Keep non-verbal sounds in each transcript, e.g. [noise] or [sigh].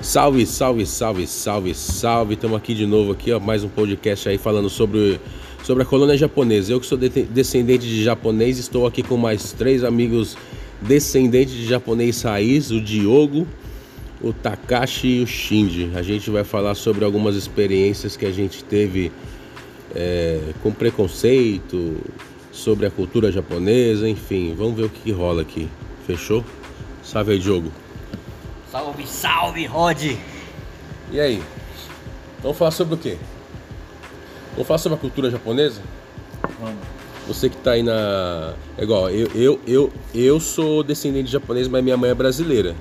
Salve, salve, salve, salve, salve. Estamos aqui de novo aqui, ó, mais um podcast aí falando sobre, sobre a colônia japonesa. Eu que sou de- descendente de japonês, estou aqui com mais três amigos descendentes de japonês raiz, o Diogo, o Takashi e o Shinji. A gente vai falar sobre algumas experiências que a gente teve é, com preconceito, sobre a cultura japonesa, enfim. Vamos ver o que, que rola aqui. Fechou? Salve aí, Diogo. Salve, salve, Rod! E aí? Vamos falar sobre o quê? Vamos falar sobre a cultura japonesa? Vamos. Você que tá aí na. É igual, eu, eu, eu, eu sou descendente de japonês, mas minha mãe é brasileira.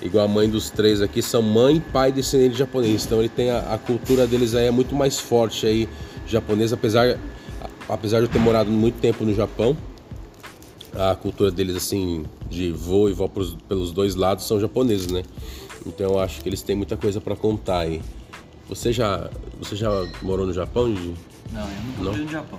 Igual a mãe dos três aqui são mãe, pai e descendente de japonês. Então ele tem a, a cultura deles aí é muito mais forte aí, japonesa, apesar, apesar de eu ter morado muito tempo no Japão. A cultura deles, assim, de vô e vó pros- pelos dois lados são japoneses, né? Então eu acho que eles têm muita coisa pra contar aí. Você já, você já morou no Japão, Gigi? Não, eu nunca Não? fui no Japão.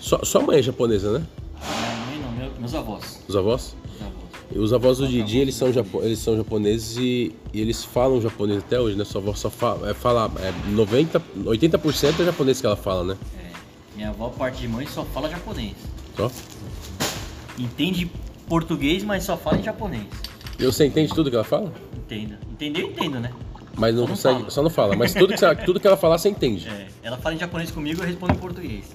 Sua, sua mãe é japonesa, né? Minha mãe não, meu- meus avós. Os avós? Meus avós. E Os avós do Didi, eles são, japo- eles são japoneses e, e eles falam japonês até hoje, né? Sua avó só fala, é, fala é 90, 80% é japonês que ela fala, né? É, minha avó, parte de mãe, só fala japonês. Só. Entende português, mas só fala em japonês. E você entende tudo que ela fala? Entendo. Entender, eu entendo, né? Mas não Só não consegue, fala. só não fala. Mas tudo que, você- tudo que ela falar, você entende. É, ela fala em japonês comigo, eu respondo em português.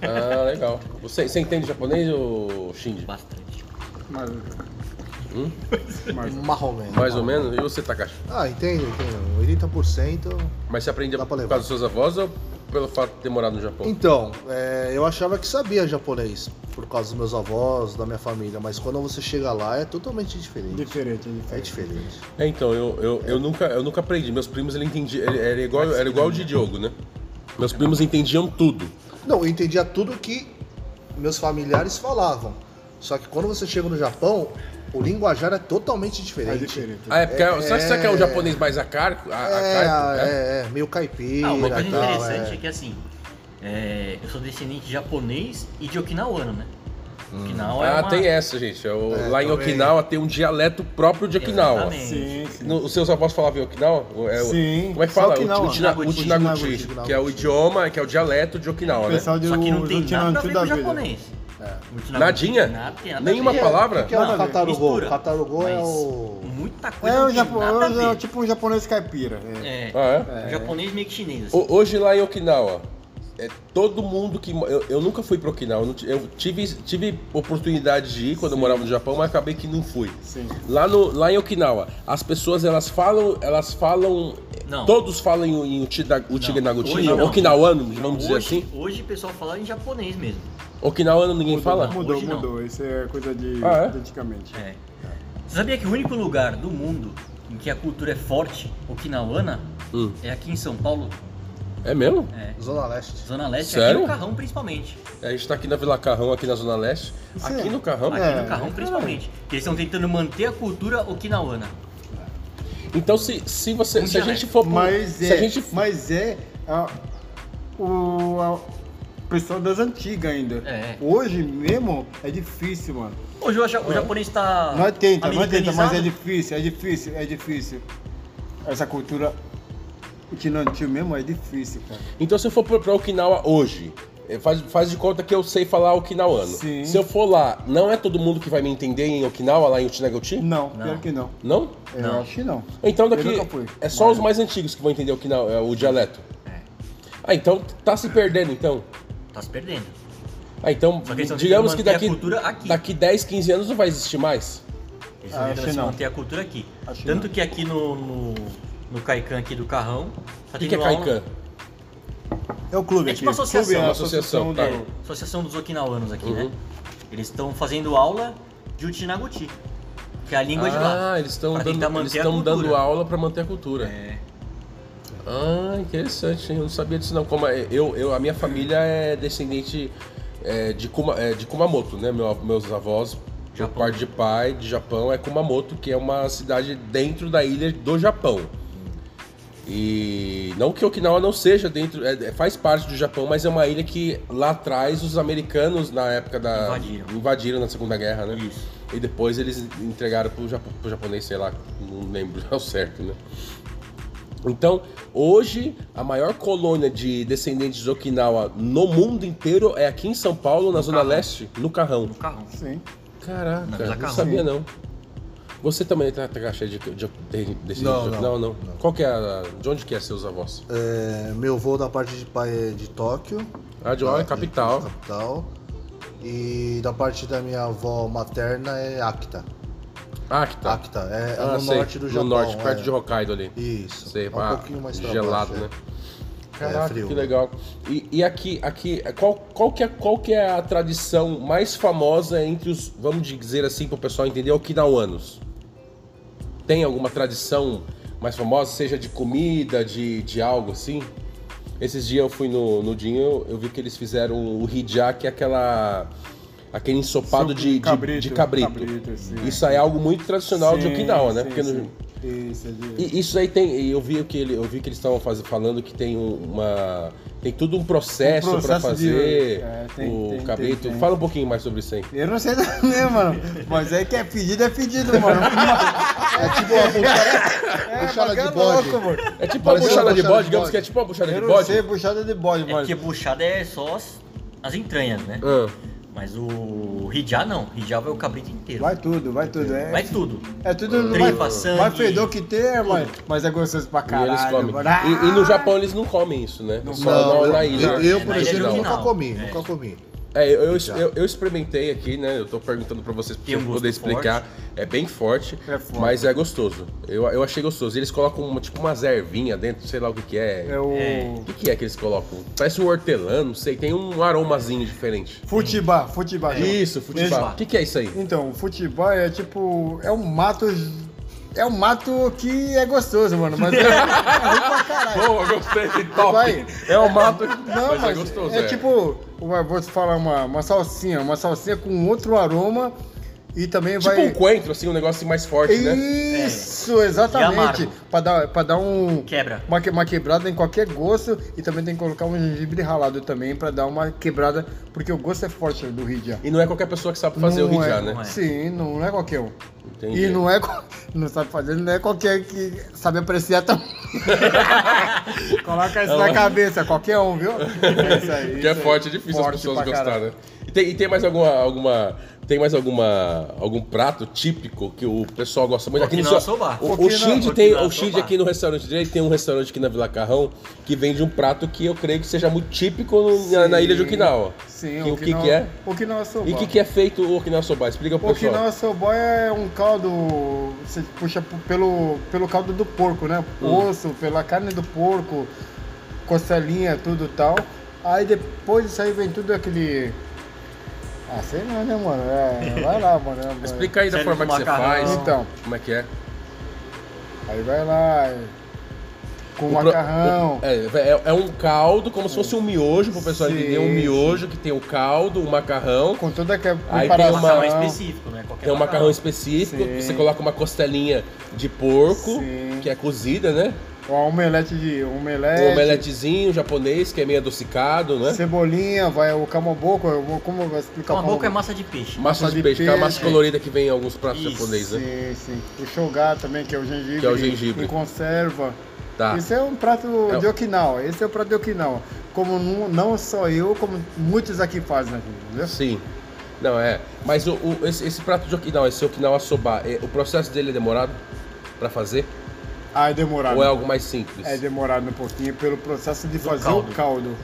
Ah, legal. Você, você entende japonês, ou Shinji? Bastante. Mais, Hum? mais, Marromeno. Mais ou menos? E você, Takashi? Ah, entendo, entendo. 80%. Mas você aprende por causa dos seus avós ou pelo fato de ter morado no Japão? Então, é, eu achava que sabia japonês por causa dos meus avós, da minha família, mas quando você chega lá é totalmente diferente. diferente, é É diferente. diferente. É, então, eu, eu, eu, nunca, eu nunca aprendi. Meus primos, ele entendia, ele, era, igual, era igual o de Diogo, né? Meus primos entendiam tudo. Não, eu entendia tudo que meus familiares falavam. Só que quando você chega no Japão, o linguajar é totalmente É diferente. diferente. Ah, é porque. É- Será que quer um japonês mais arcaico? A, É, arcaico, é, é, meio caipira Ah, uma coisa e tal, interessante é. é. que assim, é, eu sou descendente de japonês e de okinawano, né? Okinawa é Ah, uma... tem essa, gente. É o- É, lá em também. Okinawa tem um dialeto próprio de Okinawa. Sim, sim. No- os seus avós falavam em Okinawa? É Sim, Como é que fala? Okinawa. Utinaguti. que é o idioma, que é o dialeto de Okinawa, né? Só que não tem nada a ver com Vida. japonês. O Nadinha? nada- nada Nenhuma palavra? O que é o. Catarugô? Mistura. Catarugô é Mas o. Muita coisa É, o tem Japo- é tipo um japonês caipira. É. É, Ah, é? japonês meio que chinês. assim. O- Hoje lá em Okinawa, é todo mundo que. Eu, eu nunca fui para Okinawa, eu, eu tive, tive oportunidade de ir quando eu morava no Japão, mas acabei que não fui. Sim. Lá, no, lá em Okinawa, as pessoas elas falam. Elas falam. Não. Todos falam em, hoje não. Okinawano, vamos dizer hoje, assim. Hoje o pessoal fala em japonês mesmo. Okinawano ninguém fala? Mudou, Hoje não. mudou. Isso é coisa de, Ah, é? de antigamente. É. Você sabia que o único lugar do mundo em que a cultura é forte, okinawana, Hum. é aqui em São Paulo? É mesmo? É. Zona Leste. Zona Leste, Sério? aqui no Carrão principalmente. A gente tá aqui na Vila Carrão, aqui na Zona Leste. Isso aqui é. no Carrão? Aqui É, no Carrão é, principalmente. Que eles estão tentando manter a cultura okinawana. Então se, se você. Um se a gente for. pro- Mas se é, a gente mas é a- o a- pessoal das antigas ainda. É. Hoje mesmo é difícil, mano. Hoje o, o japonês está Não tenta, não tenta, mas é difícil, é difícil, é difícil. Essa cultura utinantil mesmo é difícil, cara. Então se eu for pra- Okinawa hoje, faz, faz de conta que eu sei falar Okinawano. Sim. Se eu for lá, não é todo mundo que vai me entender em Okinawa, lá em Uchinaguchi? Não, Não. pior que não. Não? Eu Não. acho que não. Então daqui é só Mas- os mais antigos que vão entender Okinawa, é, o dialeto. É. Ah, então tá se perdendo então. Tá se perdendo. Ah, então digamos que daqui, aqui. daqui 10, 15 anos não vai existir mais. Eles Ah, se não. manter a cultura aqui. Acho Tanto não. que aqui no, no, no Kaikan aqui do Carrão. Tá O que, que é Kaikan? É o clube É aqui. tipo uma associação. Clube é a Uma associação, associação tá. do... Associação dos Okinawanos aqui, né? Uhum. Eles estão fazendo aula de Uchinaguchi, que é a língua de lá. Ah, eles estão dando, eles dando aula pra manter a cultura. É. Ah, interessante, eu não sabia disso não. Como é- eu, eu, a minha família é descendente é, de, Kuma, é, de Kumamoto, né? Meu- meus avós, por parte de pai de Japão, é Kumamoto, que é uma cidade dentro da ilha do Japão. E não que Okinawa não seja dentro, é, é- faz parte do Japão, mas é uma ilha que lá atrás os americanos na época da Invadiram. invadiram na Segunda Guerra, né? Isso. E depois eles entregaram pro, Japo, pro japonês, sei lá, não lembro [laughs] ao certo, né? Então, hoje, a maior colônia de descendentes de Okinawa no mundo inteiro é aqui em São Paulo, na Zona Carrão. Leste, no Carrão. No carrão. Sim. Caraca, não Carrão. sabia não. Você também tá, tá cheio de, de, de, de- não, não, não. não. Qual que é a, de onde que é seus avós? É, meu avô da parte de pai é de Tóquio. Ah, de Tóquio, capital. de capital. E da parte da minha avó materna é Akita. Ah, que tá. Akita, é, é Ah, no sei, norte do Japão. No norte, perto é. de Hokkaido ali. Isso. Sei, é um ah, pouquinho mais gelado, baixo, né? é. Caraca, frio. que legal. E, e aqui, aqui qual, qual, que é, qual que é a tradição mais famosa entre os, vamos dizer assim, para o pessoal entender, okinawanos? Tem alguma tradição mais famosa, seja de comida, de, de algo assim? Esses dias eu fui no, no Dinho, eu vi que eles fizeram o hijá, que é aquela... Aquele ensopado de, de cabrito, de cabrito. cabrito. Isso aí é algo muito tradicional de Sim, Okinawa, né? sim, Porque no- sim. Isso, é de... e isso aí tem, eu vi que ele, eu vi que eles estavam falando que tem um- uma, tem tudo um processo, Um para processo de- fazer é, tem- o tem- cabrito. tem- tem. Fala um pouquinho mais sobre isso aí. Eu não sei [laughs] também, mano. Mas é que é pedido, é pedido, mano. [laughs] É tipo uma buchada, É, buchada bagulho de bode. louco, mano. É tipo uma buchada de buchada bode, de digamos bode. que é tipo uma buchada Eu de não bode. sei buchada de bode, É mas... porque buchada é só as, as entranhas, né? Ah, Mas o hijá não. Hijá vai o cabrito inteiro. Vai tudo, vai tudo. É, Vai tudo. é tudo... Tripa, vai, sangue. vai fedor que tem, mas, mas é gostoso pra e caralho. eles comem. E, e no Japão eles não comem isso, né? Não Só Não, na, eu, na ilha. eu, eu, É, por exemplo, nunca comi, É. nunca comi. É, eu, eu, eu- eu experimentei aqui, né? Eu tô perguntando pra vocês pra um poderem explicar. É bem forte, É forte. mas é gostoso. Eu, eu achei gostoso. Eles colocam uma, tipo umas ervinhas dentro, sei lá o que que é. É o... É. O que, que é que eles colocam? Parece um hortelã, não sei. Tem um aromazinho diferente. Futibá, futibá. Isso, futebol. Exato. O que, que é isso aí? Então, o futebol é tipo. É um mato. É um mato que é gostoso, mano. Mas é, [laughs] é ruim pra caralho. Boa, gostei, top. Vai. É um mato, Não, mas, mas, é gostoso. é, tipo. Vou falar uma, uma salsinha. Uma salsinha com outro aroma. E também Tipo vai. um coentro, assim, um negócio mais forte, né? Isso, E exatamente. Pra dar, pra dar um. Quebra. Uma, que- uma quebrada em qualquer gosto. E também tem que colocar um gengibre ralado também pra dar uma quebrada. Porque o gosto é forte do Ridja. E não é qualquer pessoa que sabe fazer o Não rijá, é- né? não é. Sim, não é qualquer um. Entendi. E não é. [laughs] Não sabe fazer, não é qualquer que sabe apreciar também. [laughs] Coloca isso na cabeça, qualquer um, viu? [laughs] É isso aí, Que é isso forte, é difícil as Forte pessoas pra gostarem, né? E tem, e tem mais alguma, alguma. Tem mais alguma. algum prato típico que o pessoal gosta muito? Aqui no seu-. O, o Shinji tem. O Shinji aqui no restaurante dele tem um restaurante aqui na Vila Carrão que vende um prato que eu creio que seja muito típico no- na, na ilha de Okinawa. Sim, Que- o que que é? Okinawa soba. E o que, que é feito o Okinawa Soba? Explica pro pessoal. Okinawa soba é um caldo, você puxa pelo, pelo caldo do porco, né? Hum. Osso, pela carne do porco, costelinha, tudo tal. Aí depois disso aí vem tudo aquele... Ah, sei não, né, mano? É, vai lá, mano. É, Explica aí da forma que você macarrão. faz. Então. Como é que é? Aí vai lá, é, com O pro- macarrão. o- é, é, é um caldo, como se fosse um miojo, pro pessoal Sim, entender. Um miojo que tem o caldo, o macarrão. Com toda aquela Aí tem preparação. Macarrão específico, né? Qualquer Tem um macarrão específico, Sim. você coloca uma costelinha de porco, Sim. que é cozida, né? Um omelete de omelete. Um omeletezinho japonês, que é meio adocicado, né? Cebolinha, vai o camomboco, eu vou- como eu vou explicar Uma o boca é massa de peixe. Massa massa de de peixe, aquela massa peixe. colorida que vem em alguns pratos Isso, japoneses, né? Sim, sim. O shogar também, que é o gengibre. Que é o gengibre. Em conserva. Tá. Esse é um prato É o- de Okinawa. Esse é o prato de Okinawa. Como não, não só eu, como muitos aqui fazem, entendeu? Sim. Não, é. Mas o, o- esse, esse prato de Okinawa, esse Okinawa soba, é- o processo dele é demorado pra fazer? Ah, é demorado. Ou é algo mais simples? É demorado um pouquinho pelo processo de fazer caldo. o caldo.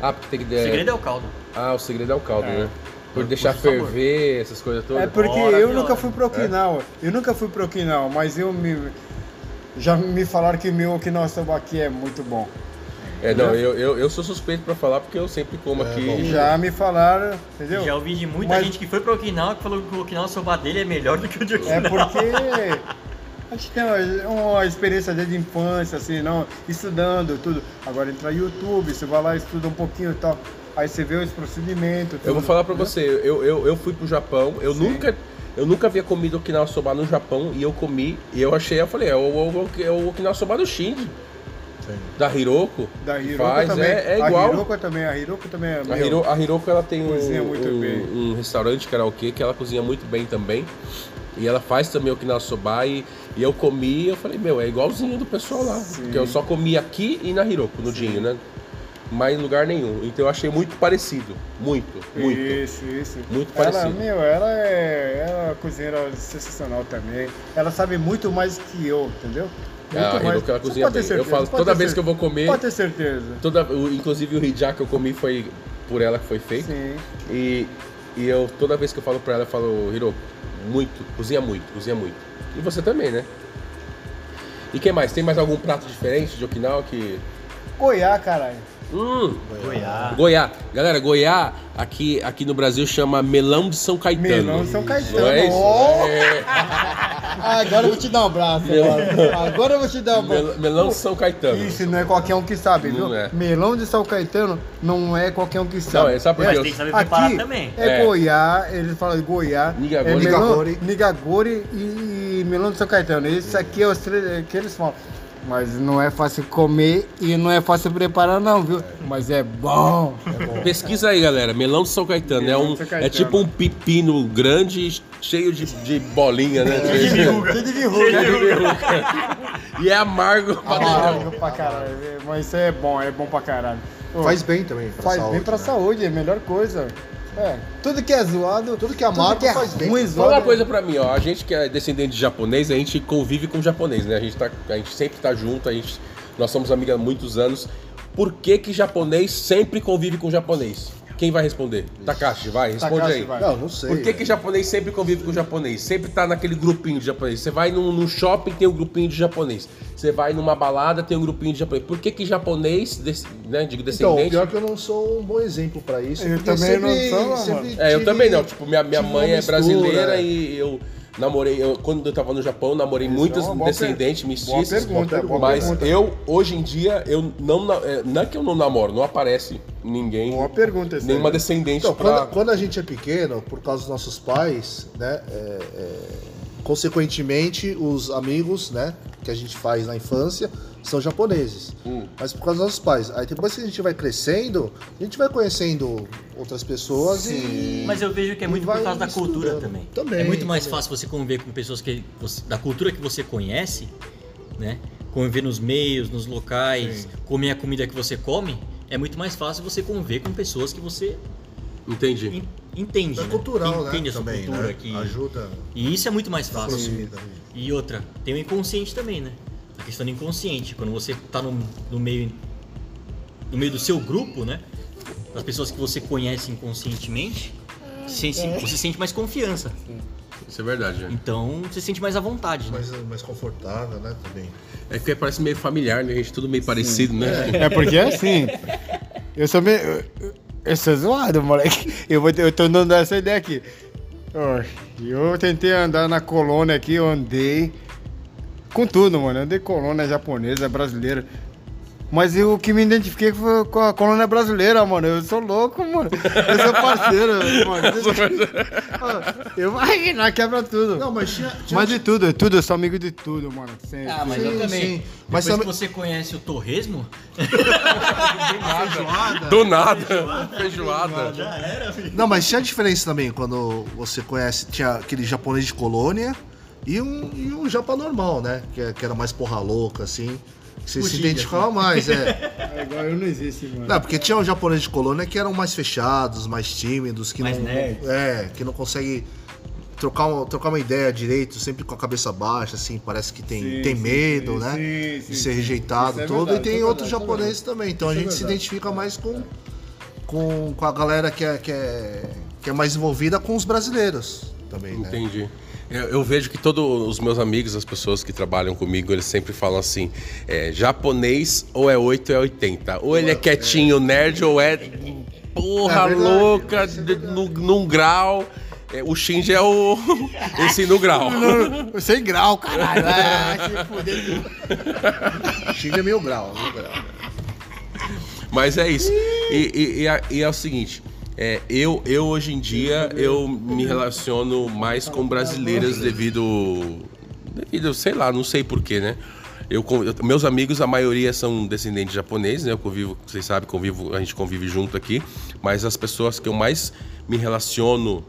Ah, porque tem que... O segredo é o caldo. Ah, o segredo é o caldo, É. né? Por deixar ferver, essas coisas todas. É porque Hora eu nunca hora. fui pro Okinawa. Eu nunca fui pro Okinawa, mas eu me. Já me falaram que o meu Okinawa soba aqui é muito bom. É, não, eu, eu, eu sou suspeito pra falar porque eu sempre como É, aqui. bom. Já me falaram, entendeu? Já ouvi de muita Mas- gente que foi pro Okinawa que falou que o Okinawa soba dele é melhor do que o de É Okinawa. porque a [laughs] gente tem uma, uma experiência desde a infância, assim, não, estudando tudo. Agora entra no YouTube, você vai lá, estuda um pouquinho e tal. Aí você vê os procedimentos. Eu vou tudo, falar pra né? você, eu, eu, eu fui pro Japão, eu Sim. nunca. Eu nunca havia comido Okinawa soba no Japão e eu comi e eu achei, eu falei, é o, o, o, é o Okinawa soba do Shinji, Sim. da Hiroko. Da Hiroko faz, também. É, é A igual. Hiroko também, a Hiroko também é A. Hiro, a Hiroko ela tem um, um, um restaurante karaokê que ela cozinha muito bem também. E ela faz também Okinawa Soba e, e eu comi eu falei, meu, é igualzinho do pessoal lá. Porque eu só comi aqui e na Hiroko, no Dinho, né? Mas em lugar nenhum. Então eu achei muito parecido. Muito, muito. Isso, isso. Muito ela, parecido. Meu, ela é, ela é uma cozinheira sensacional também. Ela sabe muito mais que eu, entendeu? Muito Ah, Hiroko, ela cozinha bem. Eu certeza, falo, pode toda vez cer- que eu vou comer- Pode ter certeza. Toda, inclusive o hijá que eu comi foi por ela que foi feito. Sim. E, e eu, toda vez que eu falo pra ela, eu falo, Hiro, muito, cozinha muito, cozinha muito. E você também, né? E quem mais? Tem mais algum prato diferente de Okinawa que. Goiá, caralho. Hum, Goiás. Goiá. Galera, Goiá aqui, aqui no Brasil chama melão de São Caetano. Melão de São Caetano. Não é isso? Ó. É, Ah, agora eu vou te dar um abraço. Agora, agora eu vou te dar um abraço. mel- melão de São Caetano. Isso não é qualquer um que sabe, viu? Não é. Melão de São Caetano não é qualquer um que sabe. é, sabe por Mas quê? tem que saber preparar Aqui também. é, É. Goiá, eles falam de Goiá, Nigagori. é melão, Nigagori. Nigagori e, e melão de São Caetano. Esse aqui é os três que eles falam. Mas não é fácil comer e não é fácil preparar não, viu? Mas é bom. Pesquisa aí, galera. Melão de São Caetano. Melão é, um, de São Caetano. é tipo um pepino grande, cheio de, de bolinha, né? Cheio de verruga. e é amargo pra Amargo pra caralho. Mas isso é bom, é bom pra caralho. Ô, Faz bem também pra faz saúde. bem pra né? saúde, é a melhor coisa. É, tudo que é zoado, Tudo que é amargo que é faz bem. ruim, Fala uma coisa pra mim, ó. A gente que é descendente de japonês, a gente convive com japonês, né? A gente, tá, a gente sempre tá junto, a gente, nós somos amigos há muitos anos. Por que que japonês sempre convive com japonês? Quem vai responder? Takashi, vai, responde Takashi, aí. vai. Não, não sei. Por que, que japonês sempre convive com japonês? Sempre tá naquele grupinho de japonês. Você vai num, num shopping, tem um grupinho de japonês. Você vai numa balada, tem um grupinho de japonês. Por que que japonês, des- né, digo Então, descendente... pior que eu não sou um bom exemplo pra isso. Eu porque também não sou, mano. É, eu tive- também não. Tipo, minha, minha tive mãe é brasileira mistura, é. e eu namorei, eu, quando eu tava no Japão, namorei Isso muitas é uma boa descendentes per- mestiças. boa pergunta, boa mas pergunta. eu, hoje em dia, eu não, na- é, não é que eu não namoro, não aparece ninguém, Boa pergunta essa nenhuma aí. descendente Então, pra... quando, quando a gente é pequeno, por causa dos nossos pais, né? é, é, consequentemente, os amigos, né? Que a gente faz na infância são japoneses. Hum. Mas por causa dos nossos pais. Aí depois que a gente vai crescendo, a gente vai conhecendo outras pessoas e. Mas eu vejo que é muito por causa da cultura também. Também, É muito mais também. fácil você conviver com pessoas que você- da cultura que você conhece, né? Conviver nos meios, nos locais, comer a comida que você come, é muito mais fácil você conviver com pessoas que você Entendi. en- entende, É né? cultural, entende né? a sua Também, cultura né? que Ajuda e isso é muito mais fácil. E outra, tem o inconsciente também, né? A questão do inconsciente, quando você tá no, no meio no meio do seu grupo, né? Das pessoas que você conhece inconscientemente, você, se- você sente mais confiança. Isso é verdade. né? Então você sente mais à vontade, né? Mais, mais confortável, né? Também. É que parece meio familiar, né? A gente tudo meio parecido, né? É porque é assim. Eu sou meio. eu- Eu sou zoado, moleque. Eu, vou, eu tô dando essa ideia aqui. Ó, Eu tentei andar na colônia aqui, eu andei. Com tudo, mano. Eu andei colônia japonesa, brasileira. Mas eu, o que me identifiquei foi com a colônia brasileira, mano. Eu sou louco, mano. Eu sou parceiro, [laughs] mano. Eu vou imaginar, quebra tudo. Não, mas tinha. tinha Mas de tudo, é tudo, eu sou amigo de tudo, mano. Sempre. Ah, mas Sim, eu também. sim. Depois Mas que também- você conhece o torresmo, Do nada. Feijoada. Não, mas tinha diferença também quando você conhece, tinha aquele japonês de colônia e um, e um japa normal, né? Que, é- que era mais porra louca, assim. Que você se identificava mais, é. [laughs] É igual eu não existe, mano. Não, porque tinha os japoneses de colônia que eram mais fechados, mais tímidos, que Mais não. nerds. É, que não consegue trocar, uma- trocar uma ideia direito, sempre com a cabeça baixa, assim, parece que tem, Sim, tem sim, medo, sim, né? sim, de sim, ser sim. rejeitado é todo. verdade, e tem é outros é japoneses também. Então Isso a é gente se verdade. identifica mais com, com, com a galera que é, que, é, que é mais envolvida com os brasileiros também, né? Eu, eu vejo que todos os meus amigos, as pessoas que trabalham comigo, eles sempre falam assim: é, japonês ou é 8 ou é 80. Ou ele é quietinho, nerd, ou é porra É verdade, louca, é no, num grau. É, o Shinji é o. [laughs] esse no grau. [laughs] Sem grau, caralho. Ah, fuder. Chega [laughs] é mil grau, mil grau. Mas é isso. E, e- e é- e é o seguinte. É, eu, eu hoje em dia eu me relaciono mais com brasileiras devido. devido, sei lá, não sei porquê, né? Eu, eu- meus amigos, a maioria são descendentes japoneses, né? Eu convivo, vocês sabem, convivo, a gente convive junto aqui. Mas as pessoas que eu mais me relaciono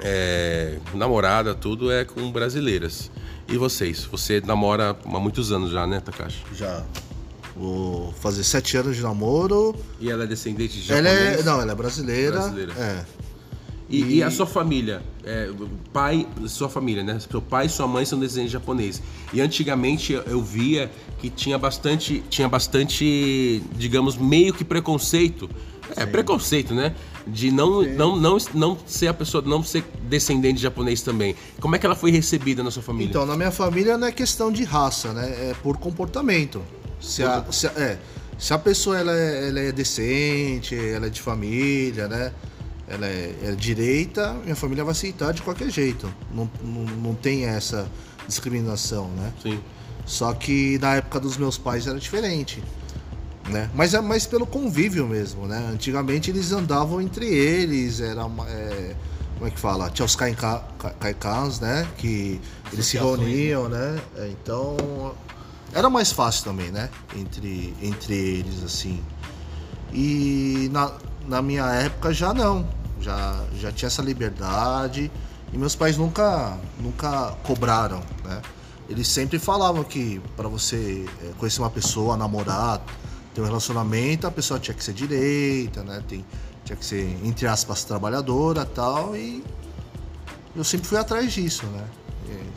é, namorada, tudo é com brasileiras. E vocês? Você namora há muitos anos já, né, Takashi? Já. Vou fazer sete anos de namoro. E ela é descendente de Ela japonês? é. Não, ela é brasileira. Brasileira. É. E, e a sua família? É, pai, sua família, né? Seu pai e sua mãe são descendentes japoneses. E antigamente eu- via que tinha bastante, tinha bastante, digamos, meio que preconceito. É, preconceito, né? De não, não, não, não ser a pessoa, não ser descendente de japonês também. Como é que ela foi recebida na sua família? Então, na minha família não é questão de raça, né? É por comportamento. Se a, se a- é, se a pessoa ela é, ela é decente, ela é de família, né? Ela é, é direita, minha família vai aceitar de qualquer jeito. Não, não, não tem essa discriminação, né? Sim. Só que na época dos meus pais era diferente. Né? Mas é mais pelo convívio mesmo, né? Antigamente eles andavam entre eles, era uma- é, como é que fala? Tinha os kaikans, né? Que eles se Associações, reuniam, né? É, Então era mais fácil também, né? Entre, entre eles, assim. E na, na minha época já não. Já, já tinha essa liberdade. E meus pais nunca, nunca cobraram, né? Eles sempre falavam que para você eh, conhecer uma pessoa, namorar, ter um relacionamento, a pessoa tinha que ser direita, né? Tem, tinha que ser, entre aspas, trabalhadora tal. E eu sempre fui atrás disso, né?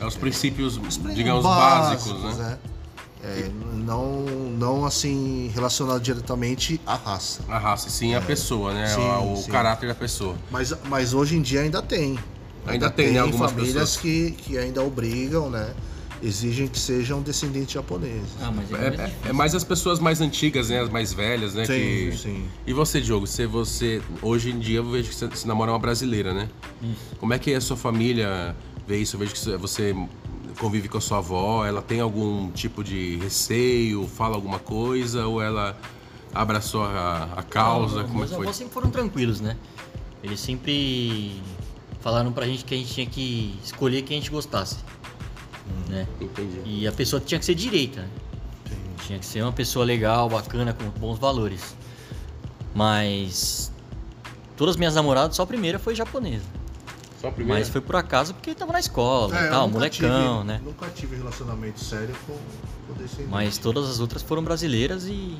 É os princípios, Os digamos, básicos, né? É, não, não assim relacionado diretamente à raça. A raça, sim, a pessoa, né? Sim, o o sim. caráter da pessoa. Mas, mas hoje em dia ainda tem. Ainda tem, né, algumas famílias pessoas. que, que ainda obrigam, né? Exigem que sejam descendentes japoneses. Ah, mas é, É, é- é mais as pessoas mais antigas, né? As mais velhas, né? Sim, que... sim. E você, Diogo? Você, você, hoje em dia eu vejo que você, você namora uma brasileira, né? Como é que a sua família vê isso? Eu vejo que você convive com a sua avó, ela tem algum tipo de receio, fala alguma coisa, ou ela abraçou a, a causa? Não, Como é meus avós sempre foram tranquilos, né? Eles sempre falaram pra gente que a gente tinha que escolher quem a gente gostasse. Né? Entendi. E a pessoa tinha que ser direita. né? Tinha que ser uma pessoa legal, bacana, com bons valores. Mas todas as minhas namoradas, só a primeira foi japonesa. Só a primeira? Mas foi por acaso porque tava na escola É, e eu tal, nunca molecão, tive- né? Nunca tive relacionamento sério com, com descendente. Mas todas as outras foram brasileiras e.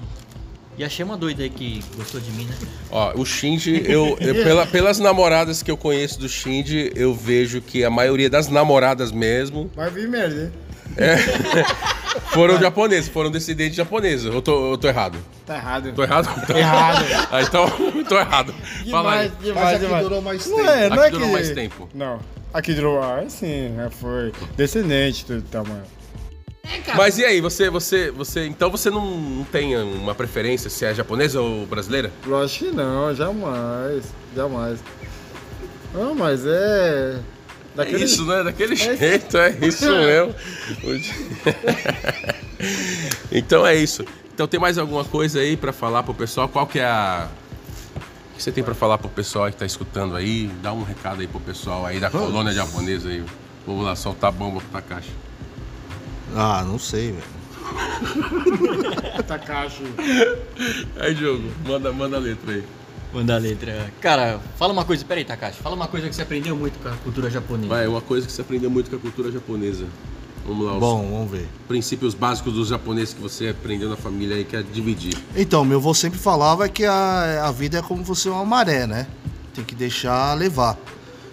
E achei uma doida aí que gostou de mim, né? Ó, o Shinji, eu, eu- pela- pelas namoradas que eu conheço do Shinji, eu vejo que a maioria das namoradas mesmo Vai vir merda, hein? [laughs] foram japoneses, foram descendentes japoneses. Eu tô, eu tô errado. Tá errado. Tô errado? Então- [laughs] Errado. Ah, então, [laughs] tô errado. Fala aí. Demais, Mas aqui demais. durou mais Não tempo. é, não Aqui é durou que... mais tempo. Não. Aqui durou, ah, sim, né, foi descendente do tamanho. Mas e aí, você, você, você, então você não, não tem uma preferência se é japonesa ou brasileira? Lógico que não, jamais, jamais. Não, mas é... É isso, né? Daquele jeito, é isso mesmo. [laughs] [laughs] então é isso. Então tem mais alguma coisa aí pra falar pro pessoal? Qual que é a... O que você tem pra falar pro pessoal que tá escutando aí? Dá um recado aí pro pessoal aí da colônia japonesa aí. Vamos lá, soltar a bomba pro Takashi. Ah, não sei, velho. Takashi. Aí, Diogo, manda, manda a letra aí. Manda a letra. Cara, fala uma coisa, peraí, Takashi. Fala uma coisa que você aprendeu muito com a cultura japonesa. Vai, uma coisa que você aprendeu muito com a cultura japonesa. Vamos lá, os Bom, vamos ver. princípios básicos dos japoneses que você aprendeu na família aí, que é dividir. Então, meu avô sempre falava que a, a vida é como você uma maré, né? Tem que deixar levar.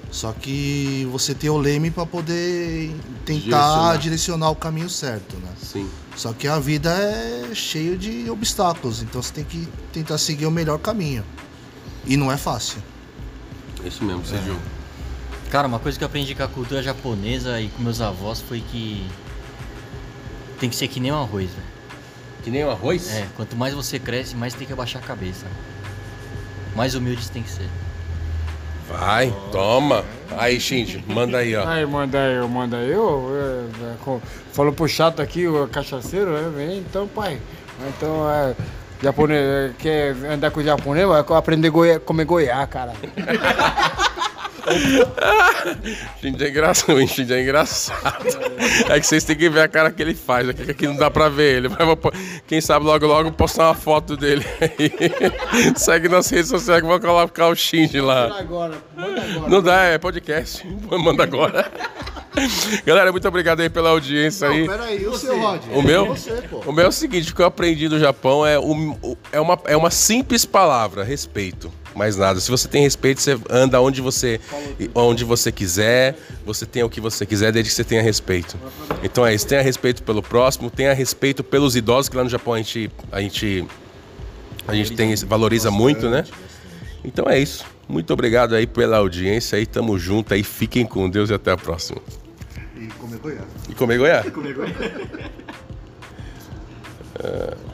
Só que você tem o leme para poder tentar Direcionar. direcionar. o caminho certo, né? Sim. Só que a vida é cheia de obstáculos, então você tem que tentar seguir o melhor caminho. E não é fácil. É isso mesmo, você Diogo. Cara, uma coisa que eu aprendi com a cultura japonesa e com meus avós foi que tem que ser que nem um arroz, velho. Que nem o arroz? É, quanto mais você cresce, mais tem que abaixar a cabeça. Mais humilde você tem que ser. Vai, toma. Aí, Shinji, manda aí, ó. Aí, manda eu, manda eu. é, é, Falou pro chato aqui, o cachaceiro, né? Vem, então, pai. Então, é. Japonês, é, quer andar com o japonês, vai aprender a comer goiá, cara. Shinji é engraçado, Shinji é engraçado. É que vocês têm que ver a cara que ele faz, aqui, aqui não dá pra ver ele. Mas quem sabe logo logo postar uma foto dele aí. [laughs] Segue nas redes sociais que vou colocar o Shinji lá. Agora, manda agora. Não dá, é podcast. Manda agora. [laughs] Galera, muito obrigado aí pela audiência aí. Não, peraí, o seu Rod? O meu? Você, pô. O meu é o seguinte, o que eu aprendi do Japão é, um- é, uma, é uma simples palavra, respeito. Mais nada. Se você tem respeito, você anda onde você, onde você quiser, você tem o que você quiser, desde que você tenha respeito. Então é isso, tenha respeito pelo próximo, tenha respeito pelos idosos, que lá no Japão a gente, a gente, a gente tem, valoriza muito, né? Então é isso. Muito obrigado aí pela audiência aí, tamo junto aí, fiquem com Deus e até a próxima. E comer goiaba. E comer goiaba. Comer goiaba. [laughs]